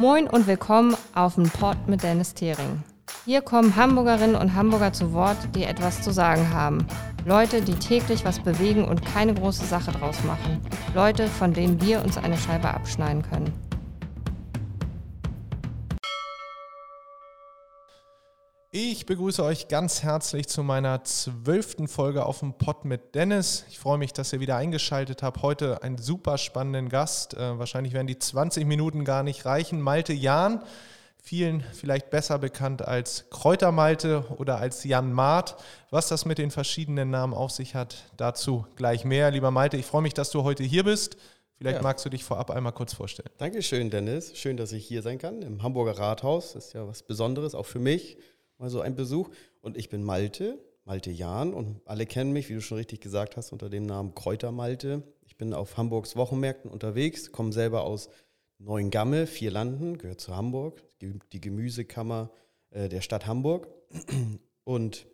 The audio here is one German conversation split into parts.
Moin und willkommen auf dem Pod mit Dennis Thering. Hier kommen Hamburgerinnen und Hamburger zu Wort, die etwas zu sagen haben. Leute, die täglich was bewegen und keine große Sache draus machen. Leute, von denen wir uns eine Scheibe abschneiden können. Ich begrüße euch ganz herzlich zu meiner zwölften Folge auf dem Pod mit Dennis. Ich freue mich, dass ihr wieder eingeschaltet habt. Heute einen super spannenden Gast. Äh, wahrscheinlich werden die 20 Minuten gar nicht reichen. Malte Jahn, vielen vielleicht besser bekannt als Kräutermalte oder als Jan Maat. Was das mit den verschiedenen Namen auf sich hat, dazu gleich mehr. Lieber Malte, ich freue mich, dass du heute hier bist. Vielleicht ja. magst du dich vorab einmal kurz vorstellen. Dankeschön, Dennis. Schön, dass ich hier sein kann im Hamburger Rathaus. Das ist ja was Besonderes, auch für mich mal so ein Besuch. Und ich bin Malte, Malte Jahn und alle kennen mich, wie du schon richtig gesagt hast, unter dem Namen Kräutermalte. Ich bin auf Hamburgs Wochenmärkten unterwegs, komme selber aus Neuengamme, vier Landen, gehört zu Hamburg, die Gemüsekammer äh, der Stadt Hamburg. Und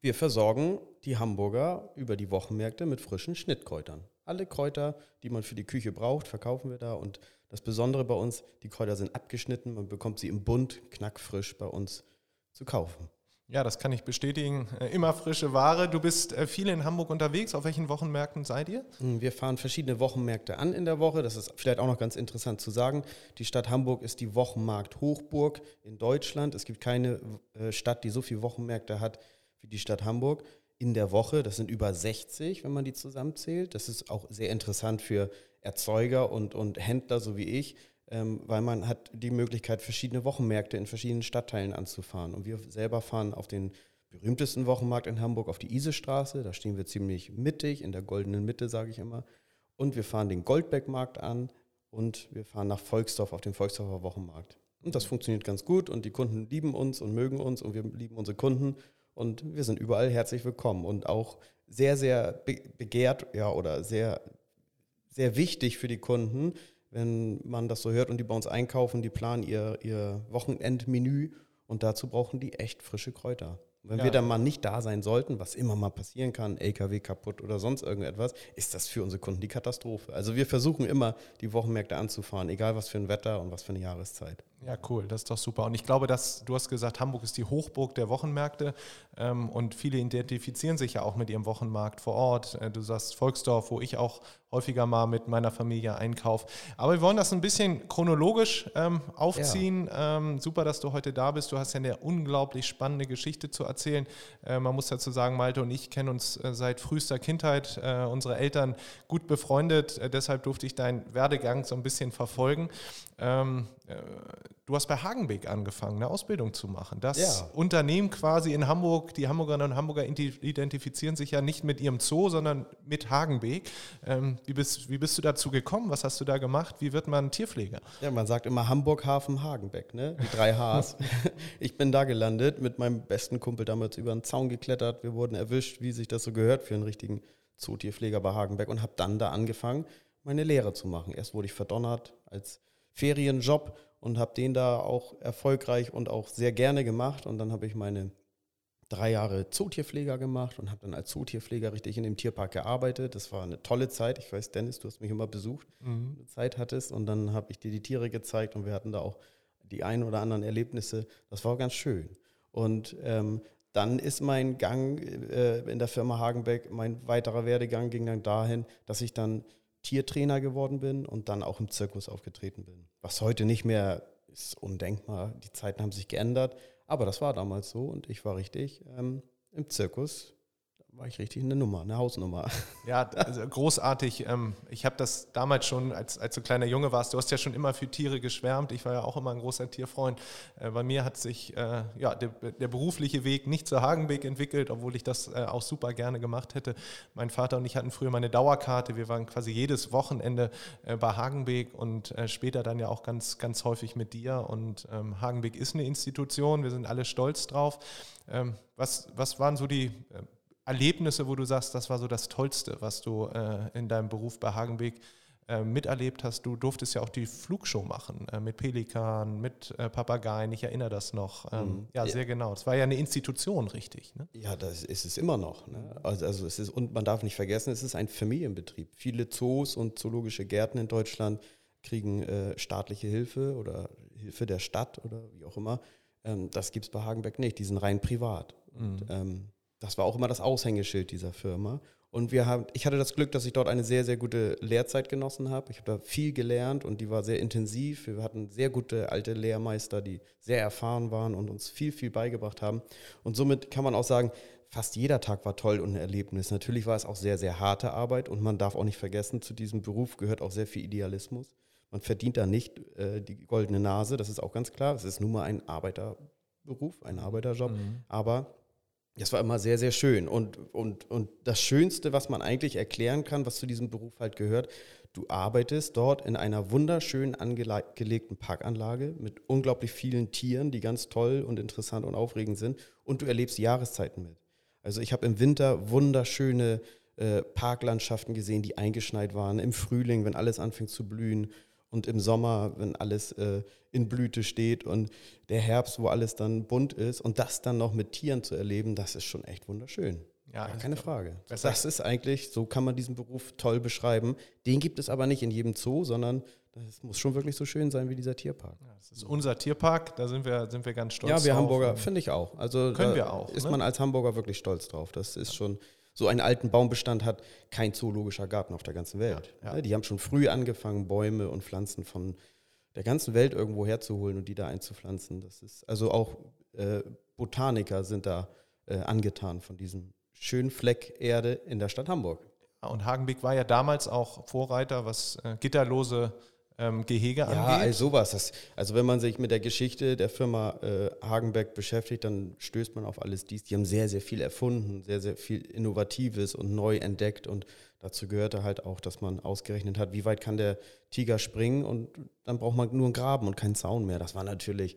wir versorgen die Hamburger über die Wochenmärkte mit frischen Schnittkräutern. Alle Kräuter, die man für die Küche braucht, verkaufen wir da. Und das Besondere bei uns, die Kräuter sind abgeschnitten, man bekommt sie im Bund knackfrisch bei uns zu kaufen. Ja, das kann ich bestätigen. Äh, immer frische Ware. Du bist äh, viel in Hamburg unterwegs. Auf welchen Wochenmärkten seid ihr? Hm, wir fahren verschiedene Wochenmärkte an in der Woche. Das ist vielleicht auch noch ganz interessant zu sagen. Die Stadt Hamburg ist die Wochenmarkt Hochburg in Deutschland. Es gibt keine äh, Stadt, die so viele Wochenmärkte hat wie die Stadt Hamburg in der Woche. Das sind über 60, wenn man die zusammenzählt. Das ist auch sehr interessant für Erzeuger und, und Händler, so wie ich, ähm, weil man hat die Möglichkeit, verschiedene Wochenmärkte in verschiedenen Stadtteilen anzufahren. Und wir selber fahren auf den berühmtesten Wochenmarkt in Hamburg auf die Isestraße. Da stehen wir ziemlich mittig, in der goldenen Mitte, sage ich immer. Und wir fahren den Goldbeckmarkt an und wir fahren nach Volksdorf auf den Volksdorfer Wochenmarkt. Und das funktioniert ganz gut und die Kunden lieben uns und mögen uns und wir lieben unsere Kunden und wir sind überall herzlich willkommen und auch sehr, sehr begehrt ja, oder sehr, sehr wichtig für die Kunden, wenn man das so hört und die bei uns einkaufen, die planen ihr, ihr Wochenendmenü und dazu brauchen die echt frische Kräuter. Wenn ja. wir dann mal nicht da sein sollten, was immer mal passieren kann, LKW kaputt oder sonst irgendetwas, ist das für unsere Kunden die Katastrophe. Also wir versuchen immer, die Wochenmärkte anzufahren, egal was für ein Wetter und was für eine Jahreszeit. Ja, cool, das ist doch super. Und ich glaube, dass du hast gesagt, Hamburg ist die Hochburg der Wochenmärkte ähm, und viele identifizieren sich ja auch mit ihrem Wochenmarkt vor Ort. Äh, du sagst Volksdorf, wo ich auch häufiger mal mit meiner Familie einkaufe. Aber wir wollen das ein bisschen chronologisch ähm, aufziehen. Ja. Ähm, super, dass du heute da bist. Du hast ja eine unglaublich spannende Geschichte zu erzählen. Äh, man muss dazu sagen, Malte und ich kennen uns äh, seit frühester Kindheit, äh, unsere Eltern gut befreundet. Äh, deshalb durfte ich deinen Werdegang so ein bisschen verfolgen. Du hast bei Hagenbeck angefangen, eine Ausbildung zu machen. Das ja. Unternehmen quasi in Hamburg, die Hamburgerinnen und Hamburger identifizieren sich ja nicht mit ihrem Zoo, sondern mit Hagenbeck. Ähm, wie, bist, wie bist du dazu gekommen? Was hast du da gemacht? Wie wird man Tierpfleger? Ja, man sagt immer Hamburg, Hafen, Hagenbeck, ne? die drei Hs. ich bin da gelandet, mit meinem besten Kumpel damals über den Zaun geklettert. Wir wurden erwischt, wie sich das so gehört für einen richtigen Zootierpfleger bei Hagenbeck und habe dann da angefangen, meine Lehre zu machen. Erst wurde ich verdonnert als Ferienjob und habe den da auch erfolgreich und auch sehr gerne gemacht. Und dann habe ich meine drei Jahre Zootierpfleger gemacht und habe dann als Zootierpfleger richtig in dem Tierpark gearbeitet. Das war eine tolle Zeit. Ich weiß, Dennis, du hast mich immer besucht, mhm. eine Zeit hattest. Und dann habe ich dir die Tiere gezeigt und wir hatten da auch die ein oder anderen Erlebnisse. Das war ganz schön. Und ähm, dann ist mein Gang äh, in der Firma Hagenbeck, mein weiterer Werdegang ging dann dahin, dass ich dann Tiertrainer geworden bin und dann auch im Zirkus aufgetreten bin. Was heute nicht mehr ist undenkbar. Die Zeiten haben sich geändert. Aber das war damals so und ich war richtig ähm, im Zirkus war ich richtig eine Nummer, eine Hausnummer. Ja, also großartig. Ähm, ich habe das damals schon, als, als du kleiner Junge warst, du hast ja schon immer für Tiere geschwärmt. Ich war ja auch immer ein großer Tierfreund. Äh, bei mir hat sich äh, ja, der, der berufliche Weg nicht zur Hagenbeek entwickelt, obwohl ich das äh, auch super gerne gemacht hätte. Mein Vater und ich hatten früher meine Dauerkarte. Wir waren quasi jedes Wochenende bei Hagenbeek und später dann ja auch ganz, ganz häufig mit dir. Und ähm, Hagenbeek ist eine Institution, wir sind alle stolz drauf. Ähm, was, was waren so die Erlebnisse, wo du sagst, das war so das Tollste, was du äh, in deinem Beruf bei Hagenbeek äh, miterlebt hast? Du durftest ja auch die Flugshow machen äh, mit Pelikan, mit äh, Papageien, ich erinnere das noch. Ähm, mhm. Ja, sehr ja. genau. Es war ja eine Institution, richtig. Ne? Ja, das ist es immer noch. Ne? Also, also es ist, und man darf nicht vergessen, es ist ein Familienbetrieb. Viele Zoos und zoologische Gärten in Deutschland kriegen äh, staatliche Hilfe oder Hilfe der Stadt oder wie auch immer. Ähm, das gibt es bei Hagenbeck nicht, die sind rein privat. Mhm. Und, ähm, das war auch immer das Aushängeschild dieser Firma. Und wir haben, ich hatte das Glück, dass ich dort eine sehr, sehr gute Lehrzeit genossen habe. Ich habe da viel gelernt und die war sehr intensiv. Wir hatten sehr gute alte Lehrmeister, die sehr erfahren waren und uns viel, viel beigebracht haben. Und somit kann man auch sagen, fast jeder Tag war toll und ein Erlebnis. Natürlich war es auch sehr, sehr harte Arbeit und man darf auch nicht vergessen, zu diesem Beruf gehört auch sehr viel Idealismus. Man verdient da nicht äh, die goldene Nase, das ist auch ganz klar. Es ist nun mal ein Arbeiterberuf, ein Arbeiterjob. Mhm. Aber das war immer sehr, sehr schön. Und, und, und das Schönste, was man eigentlich erklären kann, was zu diesem Beruf halt gehört, du arbeitest dort in einer wunderschön angelegten Parkanlage mit unglaublich vielen Tieren, die ganz toll und interessant und aufregend sind. Und du erlebst Jahreszeiten mit. Also ich habe im Winter wunderschöne äh, Parklandschaften gesehen, die eingeschneit waren. Im Frühling, wenn alles anfängt zu blühen und im Sommer, wenn alles äh, in Blüte steht und der Herbst, wo alles dann bunt ist und das dann noch mit Tieren zu erleben, das ist schon echt wunderschön. Ja, Gar keine Frage. Das ist eigentlich, so kann man diesen Beruf toll beschreiben. Den gibt es aber nicht in jedem Zoo, sondern das muss schon wirklich so schön sein wie dieser Tierpark. Ja, das ist unser Tierpark, da sind wir, sind wir ganz stolz drauf. Ja, wir drauf. Hamburger, finde ich auch. Also können wir auch. Ist ne? man als Hamburger wirklich stolz drauf. Das ist schon so einen alten Baumbestand hat kein zoologischer Garten auf der ganzen Welt. Ja, ja. Die haben schon früh angefangen, Bäume und Pflanzen von der ganzen Welt irgendwo herzuholen und die da einzupflanzen. Das ist also auch äh, Botaniker sind da äh, angetan von diesem schönen Fleck Erde in der Stadt Hamburg. Und Hagenbeck war ja damals auch Vorreiter, was äh, gitterlose ähm, Gehege ja, angeht. Ja, also sowas. Das, also wenn man sich mit der Geschichte der Firma äh, Hagenbeck beschäftigt, dann stößt man auf alles dies. Die haben sehr, sehr viel erfunden, sehr, sehr viel Innovatives und neu entdeckt und dazu gehörte halt auch, dass man ausgerechnet hat, wie weit kann der Tiger springen und dann braucht man nur einen Graben und keinen Zaun mehr. Das war natürlich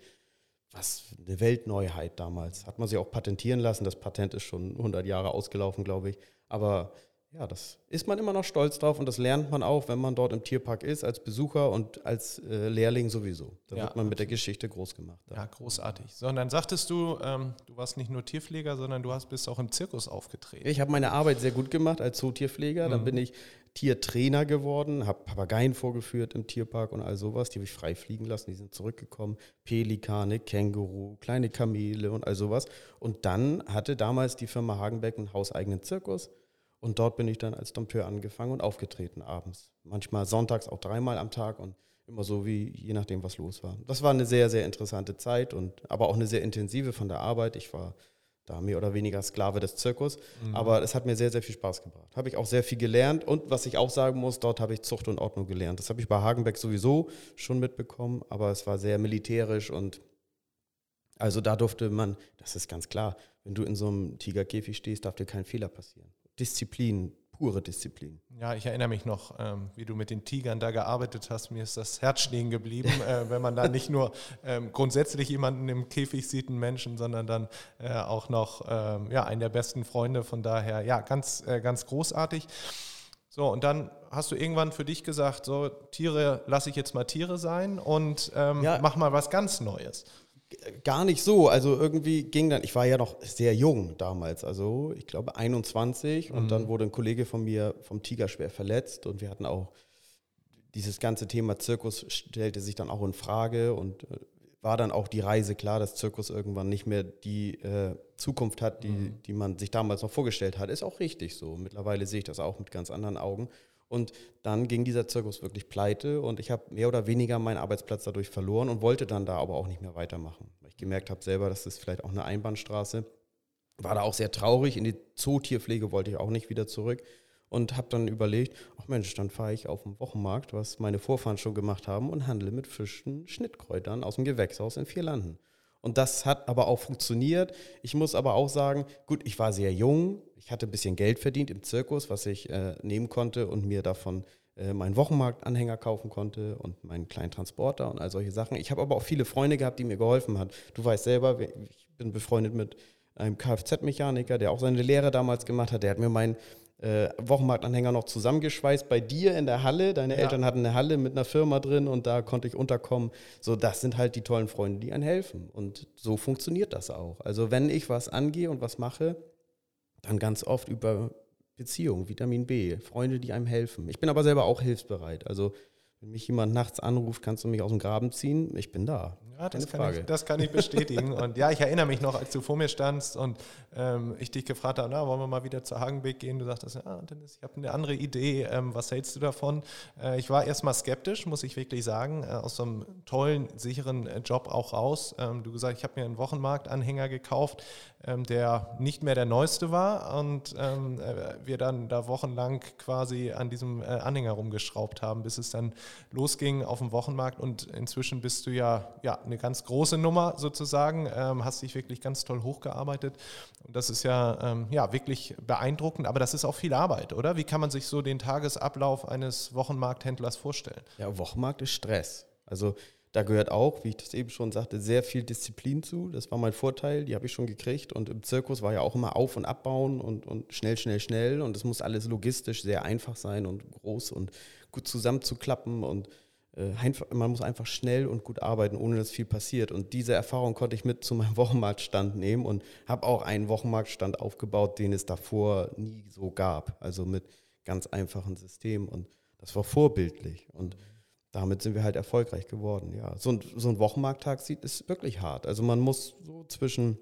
was eine Weltneuheit damals. Hat man sich auch patentieren lassen. Das Patent ist schon 100 Jahre ausgelaufen, glaube ich. Aber ja, das ist man immer noch stolz drauf und das lernt man auch, wenn man dort im Tierpark ist, als Besucher und als äh, Lehrling sowieso. Da ja, wird man mit der Geschichte groß gemacht. Da. Ja, großartig. So, und dann sagtest du, ähm, du warst nicht nur Tierpfleger, sondern du hast bist auch im Zirkus aufgetreten. Ich habe meine Arbeit sehr gut gemacht als Zootierpfleger. Mhm. Dann bin ich Tiertrainer geworden, habe Papageien vorgeführt im Tierpark und all sowas. Die habe ich frei fliegen lassen, die sind zurückgekommen. Pelikane, Känguru, kleine Kamele und all sowas. Und dann hatte damals die Firma Hagenbeck einen hauseigenen Zirkus und dort bin ich dann als Dompteur angefangen und aufgetreten abends. Manchmal sonntags auch dreimal am Tag und immer so wie je nachdem, was los war. Das war eine sehr, sehr interessante Zeit und aber auch eine sehr intensive von der Arbeit. Ich war da mehr oder weniger Sklave des Zirkus, mhm. aber es hat mir sehr, sehr viel Spaß gebracht. Habe ich auch sehr viel gelernt und was ich auch sagen muss, dort habe ich Zucht und Ordnung gelernt. Das habe ich bei Hagenbeck sowieso schon mitbekommen, aber es war sehr militärisch und also da durfte man, das ist ganz klar, wenn du in so einem Tigerkäfig stehst, darf dir kein Fehler passieren. Disziplin, pure Disziplin. Ja, ich erinnere mich noch, ähm, wie du mit den Tigern da gearbeitet hast. Mir ist das Herz stehen geblieben, äh, wenn man da nicht nur ähm, grundsätzlich jemanden im Käfig sieht, einen Menschen, sondern dann äh, auch noch ähm, ja, einen der besten Freunde. Von daher, ja, ganz, äh, ganz großartig. So, und dann hast du irgendwann für dich gesagt, so Tiere lasse ich jetzt mal Tiere sein und ähm, ja. mach mal was ganz Neues gar nicht so. Also irgendwie ging dann, ich war ja noch sehr jung damals, also ich glaube 21 und dann mhm. wurde ein Kollege von mir vom Tiger schwer verletzt und wir hatten auch dieses ganze Thema Zirkus stellte sich dann auch in Frage und äh, war dann auch die Reise klar, dass Zirkus irgendwann nicht mehr die äh, Zukunft hat, die, mhm. die man sich damals noch vorgestellt hat. Ist auch richtig so. Mittlerweile sehe ich das auch mit ganz anderen Augen. Und dann ging dieser Zirkus wirklich pleite und ich habe mehr oder weniger meinen Arbeitsplatz dadurch verloren und wollte dann da aber auch nicht mehr weitermachen. Weil ich gemerkt habe selber, das ist vielleicht auch eine Einbahnstraße. War da auch sehr traurig. In die Zootierpflege wollte ich auch nicht wieder zurück und habe dann überlegt, ach Mensch, dann fahre ich auf den Wochenmarkt, was meine Vorfahren schon gemacht haben und handle mit frischen Schnittkräutern aus dem Gewächshaus in vier Landen. Und das hat aber auch funktioniert. Ich muss aber auch sagen, gut, ich war sehr jung, ich hatte ein bisschen Geld verdient im Zirkus, was ich äh, nehmen konnte und mir davon äh, meinen Wochenmarktanhänger kaufen konnte und meinen kleinen Transporter und all solche Sachen. Ich habe aber auch viele Freunde gehabt, die mir geholfen haben. Du weißt selber, ich bin befreundet mit einem Kfz-Mechaniker, der auch seine Lehre damals gemacht hat. Der hat mir meinen äh, Wochenmarktanhänger noch zusammengeschweißt bei dir in der Halle. Deine ja. Eltern hatten eine Halle mit einer Firma drin und da konnte ich unterkommen. So, das sind halt die tollen Freunde, die einem helfen. Und so funktioniert das auch. Also wenn ich was angehe und was mache, dann ganz oft über Beziehungen, Vitamin B, Freunde, die einem helfen. Ich bin aber selber auch hilfsbereit. Also Wenn mich jemand nachts anruft, kannst du mich aus dem Graben ziehen? Ich bin da. Ja, das, kann ich, das kann ich bestätigen. und ja, ich erinnere mich noch, als du vor mir standst und ähm, ich dich gefragt habe, na, wollen wir mal wieder zur Hagenbeck gehen? Du sagtest, ja, Dennis, ich habe eine andere Idee. Ähm, was hältst du davon? Äh, ich war erstmal skeptisch, muss ich wirklich sagen, äh, aus so einem tollen, sicheren äh, Job auch raus. Ähm, du gesagt, ich habe mir einen Wochenmarktanhänger gekauft, ähm, der nicht mehr der neueste war und ähm, äh, wir dann da wochenlang quasi an diesem äh, Anhänger rumgeschraubt haben, bis es dann losging auf dem Wochenmarkt und inzwischen bist du ja, ja eine ganz große Nummer sozusagen, ähm, hast dich wirklich ganz toll hochgearbeitet und das ist ja, ähm, ja wirklich beeindruckend, aber das ist auch viel Arbeit, oder? Wie kann man sich so den Tagesablauf eines Wochenmarkthändlers vorstellen? Ja, Wochenmarkt ist Stress. Also da gehört auch, wie ich das eben schon sagte, sehr viel Disziplin zu. Das war mein Vorteil, die habe ich schon gekriegt. Und im Zirkus war ja auch immer auf- und abbauen und, und schnell, schnell, schnell. Und es muss alles logistisch sehr einfach sein und groß und gut zusammenzuklappen. Und äh, man muss einfach schnell und gut arbeiten, ohne dass viel passiert. Und diese Erfahrung konnte ich mit zu meinem Wochenmarktstand nehmen und habe auch einen Wochenmarktstand aufgebaut, den es davor nie so gab. Also mit ganz einfachen Systemen. Und das war vorbildlich. Und damit sind wir halt erfolgreich geworden. Ja, so ein, so ein Wochenmarkttag sieht ist wirklich hart. Also man muss so zwischen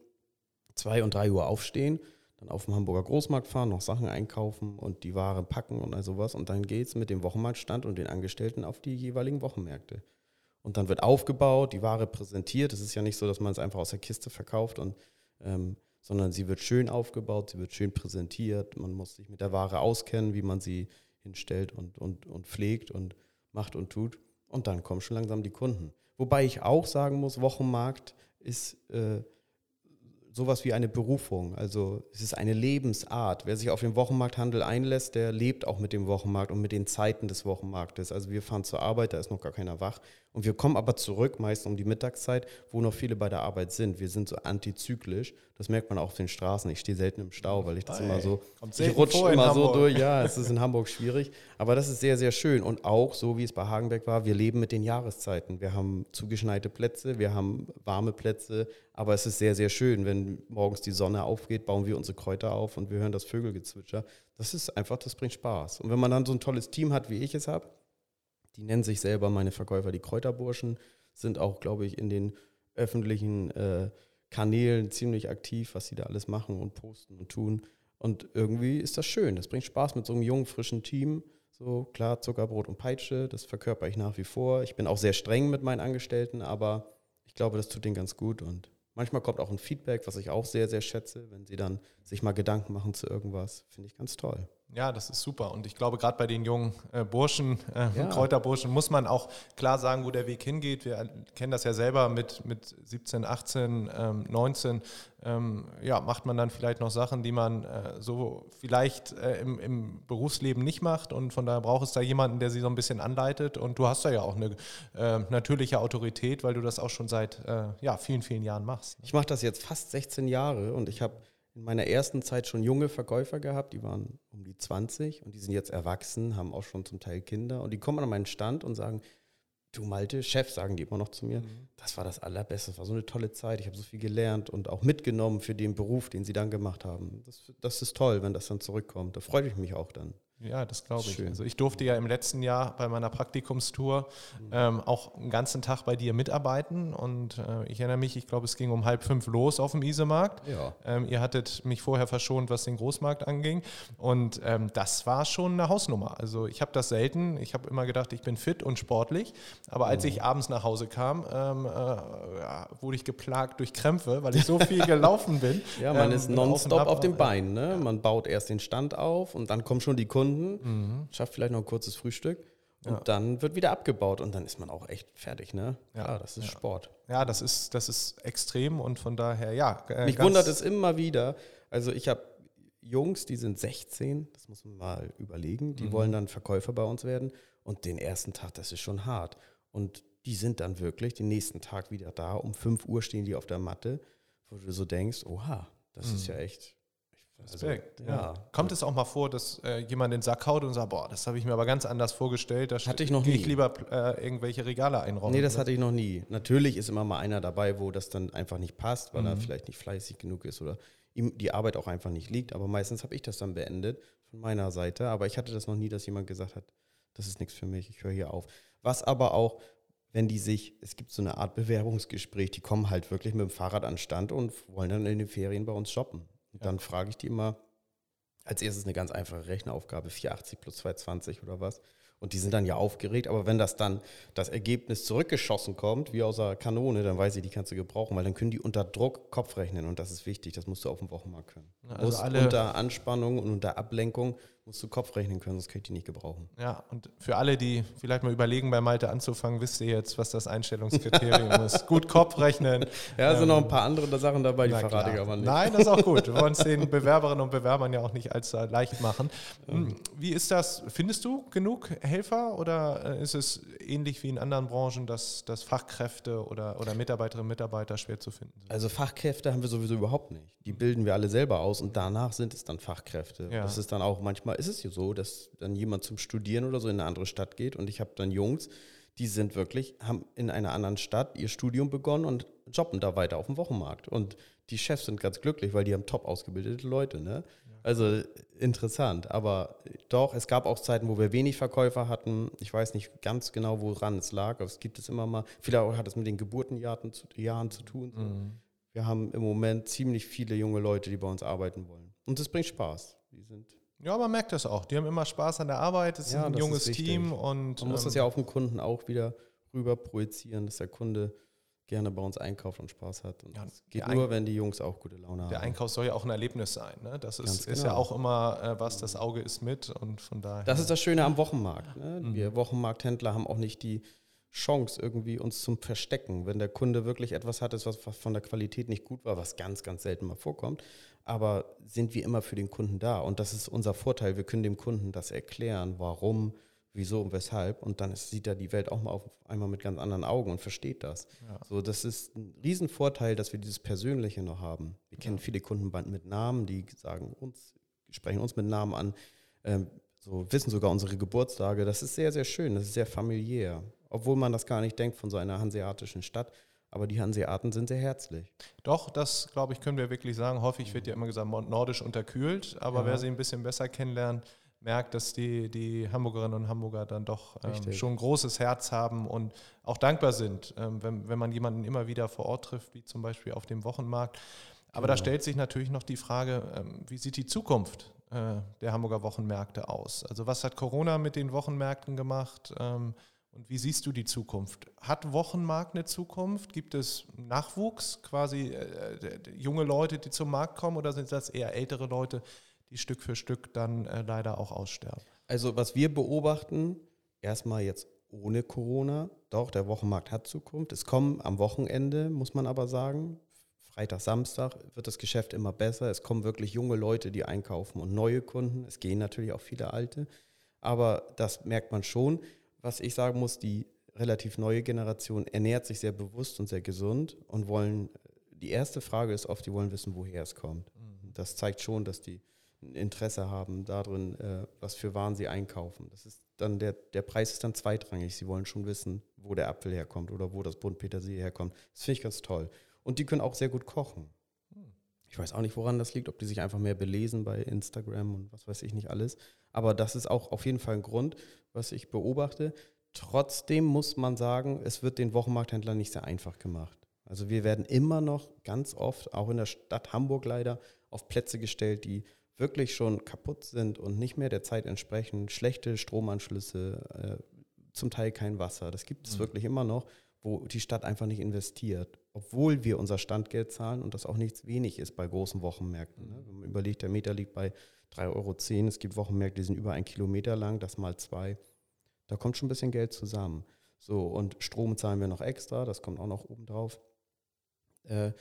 zwei und drei Uhr aufstehen, dann auf dem Hamburger Großmarkt fahren, noch Sachen einkaufen und die Ware packen und all sowas. Und dann geht es mit dem Wochenmarktstand und den Angestellten auf die jeweiligen Wochenmärkte. Und dann wird aufgebaut, die Ware präsentiert. Es ist ja nicht so, dass man es einfach aus der Kiste verkauft, und, ähm, sondern sie wird schön aufgebaut, sie wird schön präsentiert. Man muss sich mit der Ware auskennen, wie man sie hinstellt und, und, und pflegt und macht und tut. Und dann kommen schon langsam die Kunden. Wobei ich auch sagen muss, Wochenmarkt ist äh, sowas wie eine Berufung. Also es ist eine Lebensart. Wer sich auf den Wochenmarkthandel einlässt, der lebt auch mit dem Wochenmarkt und mit den Zeiten des Wochenmarktes. Also wir fahren zur Arbeit, da ist noch gar keiner wach. Und wir kommen aber zurück, meist um die Mittagszeit, wo noch viele bei der Arbeit sind. Wir sind so antizyklisch. Das merkt man auch auf den Straßen. Ich stehe selten im Stau, weil ich das hey, immer so, ich rutsche immer so durch. Ja, es ist in Hamburg schwierig. Aber das ist sehr, sehr schön. Und auch, so wie es bei Hagenbeck war, wir leben mit den Jahreszeiten. Wir haben zugeschneite Plätze, wir haben warme Plätze. Aber es ist sehr, sehr schön. Wenn morgens die Sonne aufgeht, bauen wir unsere Kräuter auf und wir hören das Vögelgezwitscher. Das ist einfach, das bringt Spaß. Und wenn man dann so ein tolles Team hat, wie ich es habe, die nennen sich selber meine Verkäufer die Kräuterburschen, sind auch, glaube ich, in den öffentlichen äh, Kanälen ziemlich aktiv, was sie da alles machen und posten und tun. Und irgendwie ist das schön. Das bringt Spaß mit so einem jungen, frischen Team. So, klar, Zuckerbrot und Peitsche, das verkörper ich nach wie vor. Ich bin auch sehr streng mit meinen Angestellten, aber ich glaube, das tut denen ganz gut. Und manchmal kommt auch ein Feedback, was ich auch sehr, sehr schätze, wenn sie dann sich mal Gedanken machen zu irgendwas. Finde ich ganz toll. Ja, das ist super. Und ich glaube, gerade bei den jungen äh, Burschen, äh, ja. Kräuterburschen, muss man auch klar sagen, wo der Weg hingeht. Wir kennen das ja selber mit, mit 17, 18, ähm, 19. Ähm, ja, macht man dann vielleicht noch Sachen, die man äh, so vielleicht äh, im, im, Berufsleben nicht macht. Und von daher braucht es da jemanden, der sie so ein bisschen anleitet. Und du hast da ja auch eine äh, natürliche Autorität, weil du das auch schon seit äh, ja, vielen, vielen Jahren machst. Ich mache das jetzt fast 16 Jahre und ich habe in meiner ersten Zeit schon junge Verkäufer gehabt, die waren um die 20 und die sind jetzt erwachsen, haben auch schon zum Teil Kinder und die kommen an meinen Stand und sagen, du Malte, Chef, sagen die immer noch zu mir, mhm. das war das Allerbeste, das war so eine tolle Zeit, ich habe so viel gelernt und auch mitgenommen für den Beruf, den sie dann gemacht haben. Das, das ist toll, wenn das dann zurückkommt, da freue ich mich auch dann. Ja, das glaube ich. Schön. Also ich durfte ja im letzten Jahr bei meiner Praktikumstour ähm, auch einen ganzen Tag bei dir mitarbeiten und äh, ich erinnere mich, ich glaube, es ging um halb fünf los auf dem Isemarkt. Ja. Ähm, ihr hattet mich vorher verschont, was den Großmarkt anging und ähm, das war schon eine Hausnummer. Also ich habe das selten, ich habe immer gedacht, ich bin fit und sportlich, aber als ich abends nach Hause kam, ähm, äh, ja, wurde ich geplagt durch Krämpfe, weil ich so viel gelaufen bin. Ja, man ist ähm, nonstop auf, auf den Beinen. Ne? Man baut erst den Stand auf und dann kommen schon die Kunden Stunden, mhm. schafft vielleicht noch ein kurzes Frühstück. Und ja. dann wird wieder abgebaut und dann ist man auch echt fertig, ne? Ja, ja das ist ja. Sport. Ja, das ist, das ist extrem und von daher, ja. Äh, Mich wundert es immer wieder. Also ich habe Jungs, die sind 16, das muss man mal überlegen, die mhm. wollen dann Verkäufer bei uns werden und den ersten Tag, das ist schon hart. Und die sind dann wirklich den nächsten Tag wieder da. Um 5 Uhr stehen die auf der Matte, wo du so denkst, oha, das mhm. ist ja echt Respekt. Also, ja. Kommt es auch mal vor, dass äh, jemand den Sack haut und sagt, boah, das habe ich mir aber ganz anders vorgestellt. Da hatte ich noch nie. ich lieber äh, irgendwelche Regale einräumen. Nee, das hatte ich noch nie. Natürlich ist immer mal einer dabei, wo das dann einfach nicht passt, weil mhm. er vielleicht nicht fleißig genug ist oder ihm die Arbeit auch einfach nicht liegt. Aber meistens habe ich das dann beendet von meiner Seite. Aber ich hatte das noch nie, dass jemand gesagt hat, das ist nichts für mich, ich höre hier auf. Was aber auch, wenn die sich, es gibt so eine Art Bewerbungsgespräch, die kommen halt wirklich mit dem Fahrrad an den Stand und wollen dann in den Ferien bei uns shoppen. Und dann frage ich die immer, als erstes eine ganz einfache Rechneraufgabe, 480 plus 220 oder was. Und die sind dann ja aufgeregt, aber wenn das dann das Ergebnis zurückgeschossen kommt, wie aus einer Kanone, dann weiß ich, die kannst du gebrauchen, weil dann können die unter Druck Kopf rechnen. Und das ist wichtig, das musst du auf dem Wochenmarkt können. Also alle unter Anspannung und unter Ablenkung musst du Kopf rechnen können, sonst kann ich die nicht gebrauchen. Ja, und für alle, die vielleicht mal überlegen, bei Malte anzufangen, wisst ihr jetzt, was das Einstellungskriterium ist. Gut Kopf rechnen. Ja, sind ähm, noch ein paar andere Sachen dabei, die verrate ich aber nicht. Nein, das ist auch gut. Wir wollen es den Bewerberinnen und Bewerbern ja auch nicht allzu leicht machen. Hm, wie ist das? Findest du genug Helfer oder äh, ist es ähnlich wie in anderen Branchen, dass, dass Fachkräfte oder, oder Mitarbeiterinnen und Mitarbeiter schwer zu finden sind? Also Fachkräfte haben wir sowieso überhaupt nicht. Die bilden wir alle selber aus und danach sind es dann Fachkräfte. Ja. Das ist dann auch manchmal ist es ja so, dass dann jemand zum Studieren oder so in eine andere Stadt geht und ich habe dann Jungs, die sind wirklich, haben in einer anderen Stadt ihr Studium begonnen und jobben da weiter auf dem Wochenmarkt. Und die Chefs sind ganz glücklich, weil die haben top ausgebildete Leute. Ne? Also interessant. Aber doch, es gab auch Zeiten, wo wir wenig Verkäufer hatten. Ich weiß nicht ganz genau, woran es lag, aber es gibt es immer mal. Vielleicht hat es mit den Geburtenjahren zu, Jahren zu tun. So. Mhm. Wir haben im Moment ziemlich viele junge Leute, die bei uns arbeiten wollen. Und es bringt Spaß. Die sind ja, man merkt das auch. Die haben immer Spaß an der Arbeit. Es ja, ist ein junges ist Team und. Man muss das ähm, ja auf den Kunden auch wieder rüber projizieren, dass der Kunde gerne bei uns einkauft und Spaß hat. Und ja, das geht nur, wenn die Jungs auch gute Laune haben. Der Einkauf soll ja auch ein Erlebnis sein. Ne? Das ist, genau. ist, ja auch immer äh, was, das Auge ist mit und von daher. Das ist das Schöne am Wochenmarkt. Ne? Mhm. Wir Wochenmarkthändler haben auch nicht die Chance, irgendwie uns zum Verstecken. Wenn der Kunde wirklich etwas hat, was von der Qualität nicht gut war, was ganz, ganz selten mal vorkommt, aber sind wir immer für den Kunden da. Und das ist unser Vorteil. Wir können dem Kunden das erklären, warum, wieso und weshalb. Und dann sieht er die Welt auch mal auf einmal mit ganz anderen Augen und versteht das. Ja. So, das ist ein Riesenvorteil, dass wir dieses Persönliche noch haben. Wir kennen viele Kunden mit Namen, die sagen uns, sprechen uns mit Namen an, ähm, so wissen sogar unsere Geburtstage. Das ist sehr, sehr schön. Das ist sehr familiär. Obwohl man das gar nicht denkt von so einer hanseatischen Stadt. Aber die Hanseaten sind sehr herzlich. Doch, das glaube ich, können wir wirklich sagen. Häufig wird ja immer gesagt, nordisch unterkühlt. Aber ja. wer sie ein bisschen besser kennenlernt, merkt, dass die, die Hamburgerinnen und Hamburger dann doch ähm, schon ein großes Herz haben und auch dankbar sind, ähm, wenn, wenn man jemanden immer wieder vor Ort trifft, wie zum Beispiel auf dem Wochenmarkt. Aber genau. da stellt sich natürlich noch die Frage, ähm, wie sieht die Zukunft äh, der Hamburger Wochenmärkte aus? Also was hat Corona mit den Wochenmärkten gemacht? Und wie siehst du die Zukunft? Hat Wochenmarkt eine Zukunft? Gibt es Nachwuchs, quasi äh, junge Leute, die zum Markt kommen, oder sind das eher ältere Leute, die Stück für Stück dann äh, leider auch aussterben? Also was wir beobachten, erstmal jetzt ohne Corona, doch, der Wochenmarkt hat Zukunft. Es kommen am Wochenende, muss man aber sagen, Freitag, Samstag wird das Geschäft immer besser. Es kommen wirklich junge Leute, die einkaufen und neue Kunden. Es gehen natürlich auch viele alte. Aber das merkt man schon was ich sagen muss, die relativ neue Generation ernährt sich sehr bewusst und sehr gesund und wollen, die erste Frage ist oft, die wollen wissen, woher es kommt. Mhm. Das zeigt schon, dass die ein Interesse haben darin, äh, was für Waren sie einkaufen. Das ist dann der, der Preis ist dann zweitrangig. Sie wollen schon wissen, wo der Apfel herkommt oder wo das Bund Petersilie herkommt. Das finde ich ganz toll. Und die können auch sehr gut kochen. Ich weiß auch nicht, woran das liegt, ob die sich einfach mehr belesen bei Instagram und was weiß ich nicht alles. Aber das ist auch auf jeden Fall ein Grund, was ich beobachte. Trotzdem muss man sagen, es wird den Wochenmarkthändlern nicht sehr einfach gemacht. Also wir werden immer noch ganz oft, auch in der Stadt Hamburg leider, auf Plätze gestellt, die wirklich schon kaputt sind und nicht mehr der Zeit entsprechen. Schlechte Stromanschlüsse, äh, zum Teil kein Wasser. Das gibt es mhm. wirklich immer noch, wo die Stadt einfach nicht investiert. Obwohl wir unser Standgeld zahlen und das auch nichts wenig ist bei großen Wochenmärkten. Ne? Wenn man überlegt, der Meter liegt bei 3,10 Euro. Es gibt Wochenmärkte, die sind über einen Kilometer lang, das mal zwei. Da kommt schon ein bisschen Geld zusammen. So, und Strom zahlen wir noch extra, das kommt auch noch oben drauf. Äh,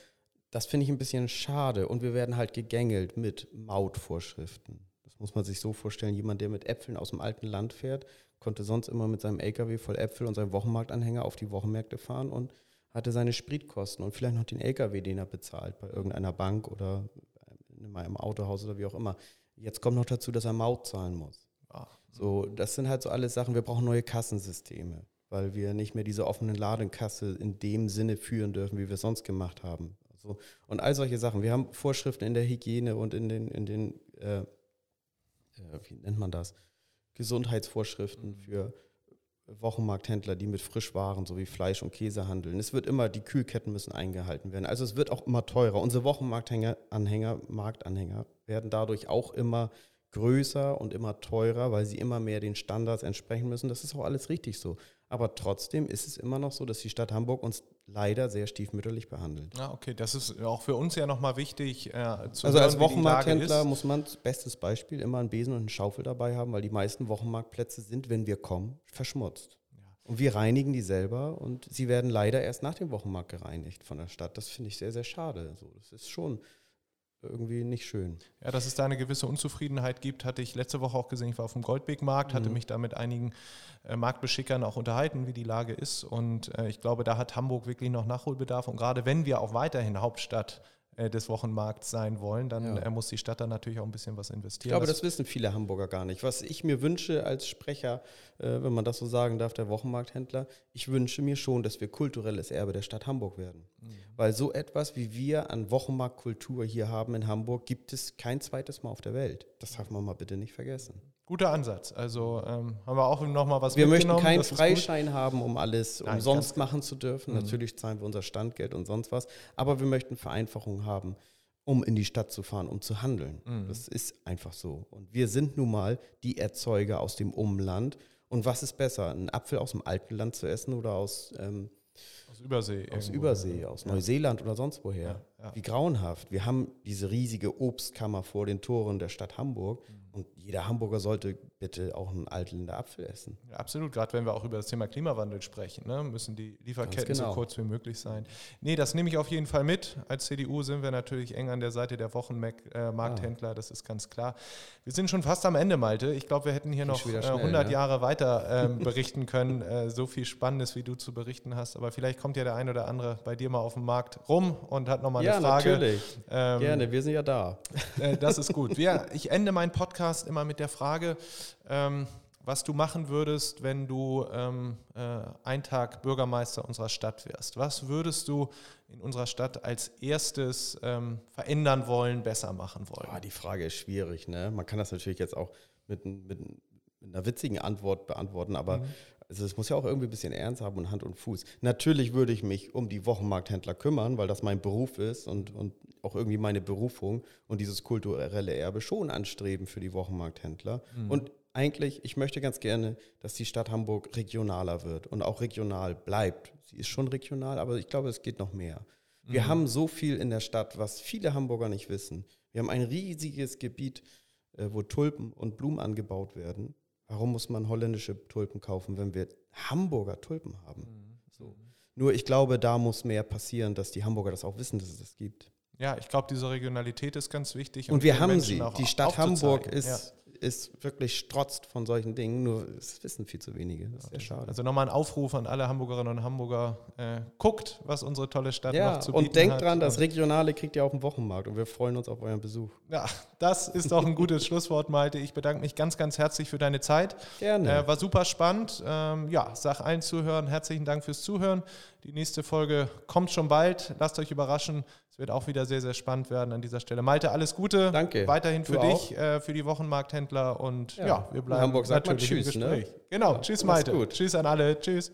das finde ich ein bisschen schade. Und wir werden halt gegängelt mit Mautvorschriften. Das muss man sich so vorstellen. Jemand, der mit Äpfeln aus dem alten Land fährt, konnte sonst immer mit seinem LKW voll Äpfel und seinem Wochenmarktanhänger auf die Wochenmärkte fahren und hatte seine Spritkosten und vielleicht noch den LKW, den er bezahlt bei irgendeiner Bank oder in einem Autohaus oder wie auch immer. Jetzt kommt noch dazu, dass er Maut zahlen muss. Ach. So, das sind halt so alles Sachen. Wir brauchen neue Kassensysteme, weil wir nicht mehr diese offene Ladenkasse in dem Sinne führen dürfen, wie wir es sonst gemacht haben. Also, und all solche Sachen. Wir haben Vorschriften in der Hygiene und in den, in den äh, äh, wie nennt man das? Gesundheitsvorschriften für Wochenmarkthändler, die mit Frischwaren sowie Fleisch und Käse handeln. Es wird immer, die Kühlketten müssen eingehalten werden. Also es wird auch immer teurer. Unsere Wochenmarktanhänger, Anhänger, Marktanhänger werden dadurch auch immer größer und immer teurer, weil sie immer mehr den Standards entsprechen müssen. Das ist auch alles richtig so. Aber trotzdem ist es immer noch so, dass die Stadt Hamburg uns leider sehr stiefmütterlich behandelt. Ja, okay, das ist auch für uns ja nochmal wichtig. Äh, zu also hören, als Wochenmarkthändler muss man, bestes Beispiel, immer einen Besen und eine Schaufel dabei haben, weil die meisten Wochenmarktplätze sind, wenn wir kommen, verschmutzt. Und wir reinigen die selber und sie werden leider erst nach dem Wochenmarkt gereinigt von der Stadt. Das finde ich sehr, sehr schade. So, das ist schon irgendwie nicht schön. Ja, dass es da eine gewisse Unzufriedenheit gibt, hatte ich letzte Woche auch gesehen. Ich war auf dem Goldbeck-Markt, hatte mhm. mich da mit einigen äh, Marktbeschickern auch unterhalten, wie die Lage ist. Und äh, ich glaube, da hat Hamburg wirklich noch Nachholbedarf. Und gerade wenn wir auch weiterhin Hauptstadt des Wochenmarkts sein wollen, dann ja. Äh, muss die Stadt da natürlich auch ein bisschen was investieren. Ich glaube, das, das wissen viele Hamburger gar nicht. Was ich mir wünsche als Sprecher, äh, wenn man das so sagen darf, der Wochenmarkthändler, ich wünsche mir schon, dass wir kulturelles Erbe der Stadt Hamburg werden. Mhm. Weil so etwas, wie wir an Wochenmarktkultur hier haben in Hamburg, gibt es kein zweites Mal auf der Welt. Das darf man mal bitte nicht vergessen. Guter Ansatz. Also ähm, haben wir auch noch mal was Wir möchten keinen Freischein haben, um alles Nein, umsonst machen zu dürfen. Mhm. Natürlich zahlen wir unser Standgeld und sonst was. Aber wir möchten Vereinfachungen haben, um in die Stadt zu fahren, um zu handeln. Mhm. Das ist einfach so. Und wir sind nun mal die Erzeuger aus dem Umland. Und was ist besser, einen Apfel aus dem alten Land zu essen oder aus ähm, aus Übersee. Aus. Übersee, aus ja. Neuseeland oder sonst woher. Ja, ja. Wie grauenhaft. Wir haben diese riesige Obstkammer vor den Toren der Stadt Hamburg. Mhm. Und jeder Hamburger sollte bitte auch einen Altländer Apfel essen. Ja, absolut, gerade wenn wir auch über das Thema Klimawandel sprechen, ne, müssen die Lieferketten genau. so kurz wie möglich sein. Nee, das nehme ich auf jeden Fall mit. Als CDU sind wir natürlich eng an der Seite der Wochenmarkthändler, äh, das ist ganz klar. Wir sind schon fast am Ende, Malte. Ich glaube, wir hätten hier noch schnell, 100 ne? Jahre weiter ähm, berichten können. Äh, so viel Spannendes, wie du zu berichten hast. Aber vielleicht kommt ja der ein oder andere bei dir mal auf dem Markt rum und hat nochmal eine ja, Frage. Natürlich. Ähm, Gerne, wir sind ja da. Äh, das ist gut. Wir, ich ende meinen Podcast immer mit der Frage, ähm, was du machen würdest, wenn du ähm, äh, ein Tag Bürgermeister unserer Stadt wärst. Was würdest du in unserer Stadt als erstes ähm, verändern wollen, besser machen wollen? Oh, die Frage ist schwierig. Ne? Man kann das natürlich jetzt auch mit, mit, mit einer witzigen Antwort beantworten, aber mhm. Also es muss ja auch irgendwie ein bisschen Ernst haben und Hand und Fuß. Natürlich würde ich mich um die Wochenmarkthändler kümmern, weil das mein Beruf ist und, und auch irgendwie meine Berufung und dieses kulturelle Erbe schon anstreben für die Wochenmarkthändler. Mhm. Und eigentlich, ich möchte ganz gerne, dass die Stadt Hamburg regionaler wird und auch regional bleibt. Sie ist schon regional, aber ich glaube, es geht noch mehr. Wir mhm. haben so viel in der Stadt, was viele Hamburger nicht wissen. Wir haben ein riesiges Gebiet, äh, wo Tulpen und Blumen angebaut werden. Warum muss man holländische Tulpen kaufen, wenn wir Hamburger Tulpen haben? Mhm. So. Nur ich glaube, da muss mehr passieren, dass die Hamburger das auch wissen, dass es das gibt. Ja, ich glaube, diese Regionalität ist ganz wichtig. Und, und wir haben Menschen sie. Die Stadt Hamburg ist ist wirklich strotzt von solchen Dingen, nur es wissen viel zu wenige. Das ist sehr schade. Also nochmal ein Aufruf an alle Hamburgerinnen und Hamburger. Äh, guckt, was unsere tolle Stadt ja, noch zu bieten hat. Und denkt dran, das Regionale kriegt ihr auf dem Wochenmarkt und wir freuen uns auf euren Besuch. Ja, das ist doch ein gutes Schlusswort, Malte. Ich bedanke mich ganz, ganz herzlich für deine Zeit. Gerne. Äh, war super spannend. Ähm, ja, sag allen Zuhörern herzlichen Dank fürs Zuhören. Die nächste Folge kommt schon bald. Lasst euch überraschen. Wird auch wieder sehr, sehr spannend werden an dieser Stelle. Malte, alles Gute. Danke. Weiterhin für du dich, äh, für die Wochenmarkthändler und ja, ja wir bleiben in Hamburg sagt man Tschüss. Ne? Genau, ja, tschüss Malte. Gut. Tschüss an alle. Tschüss.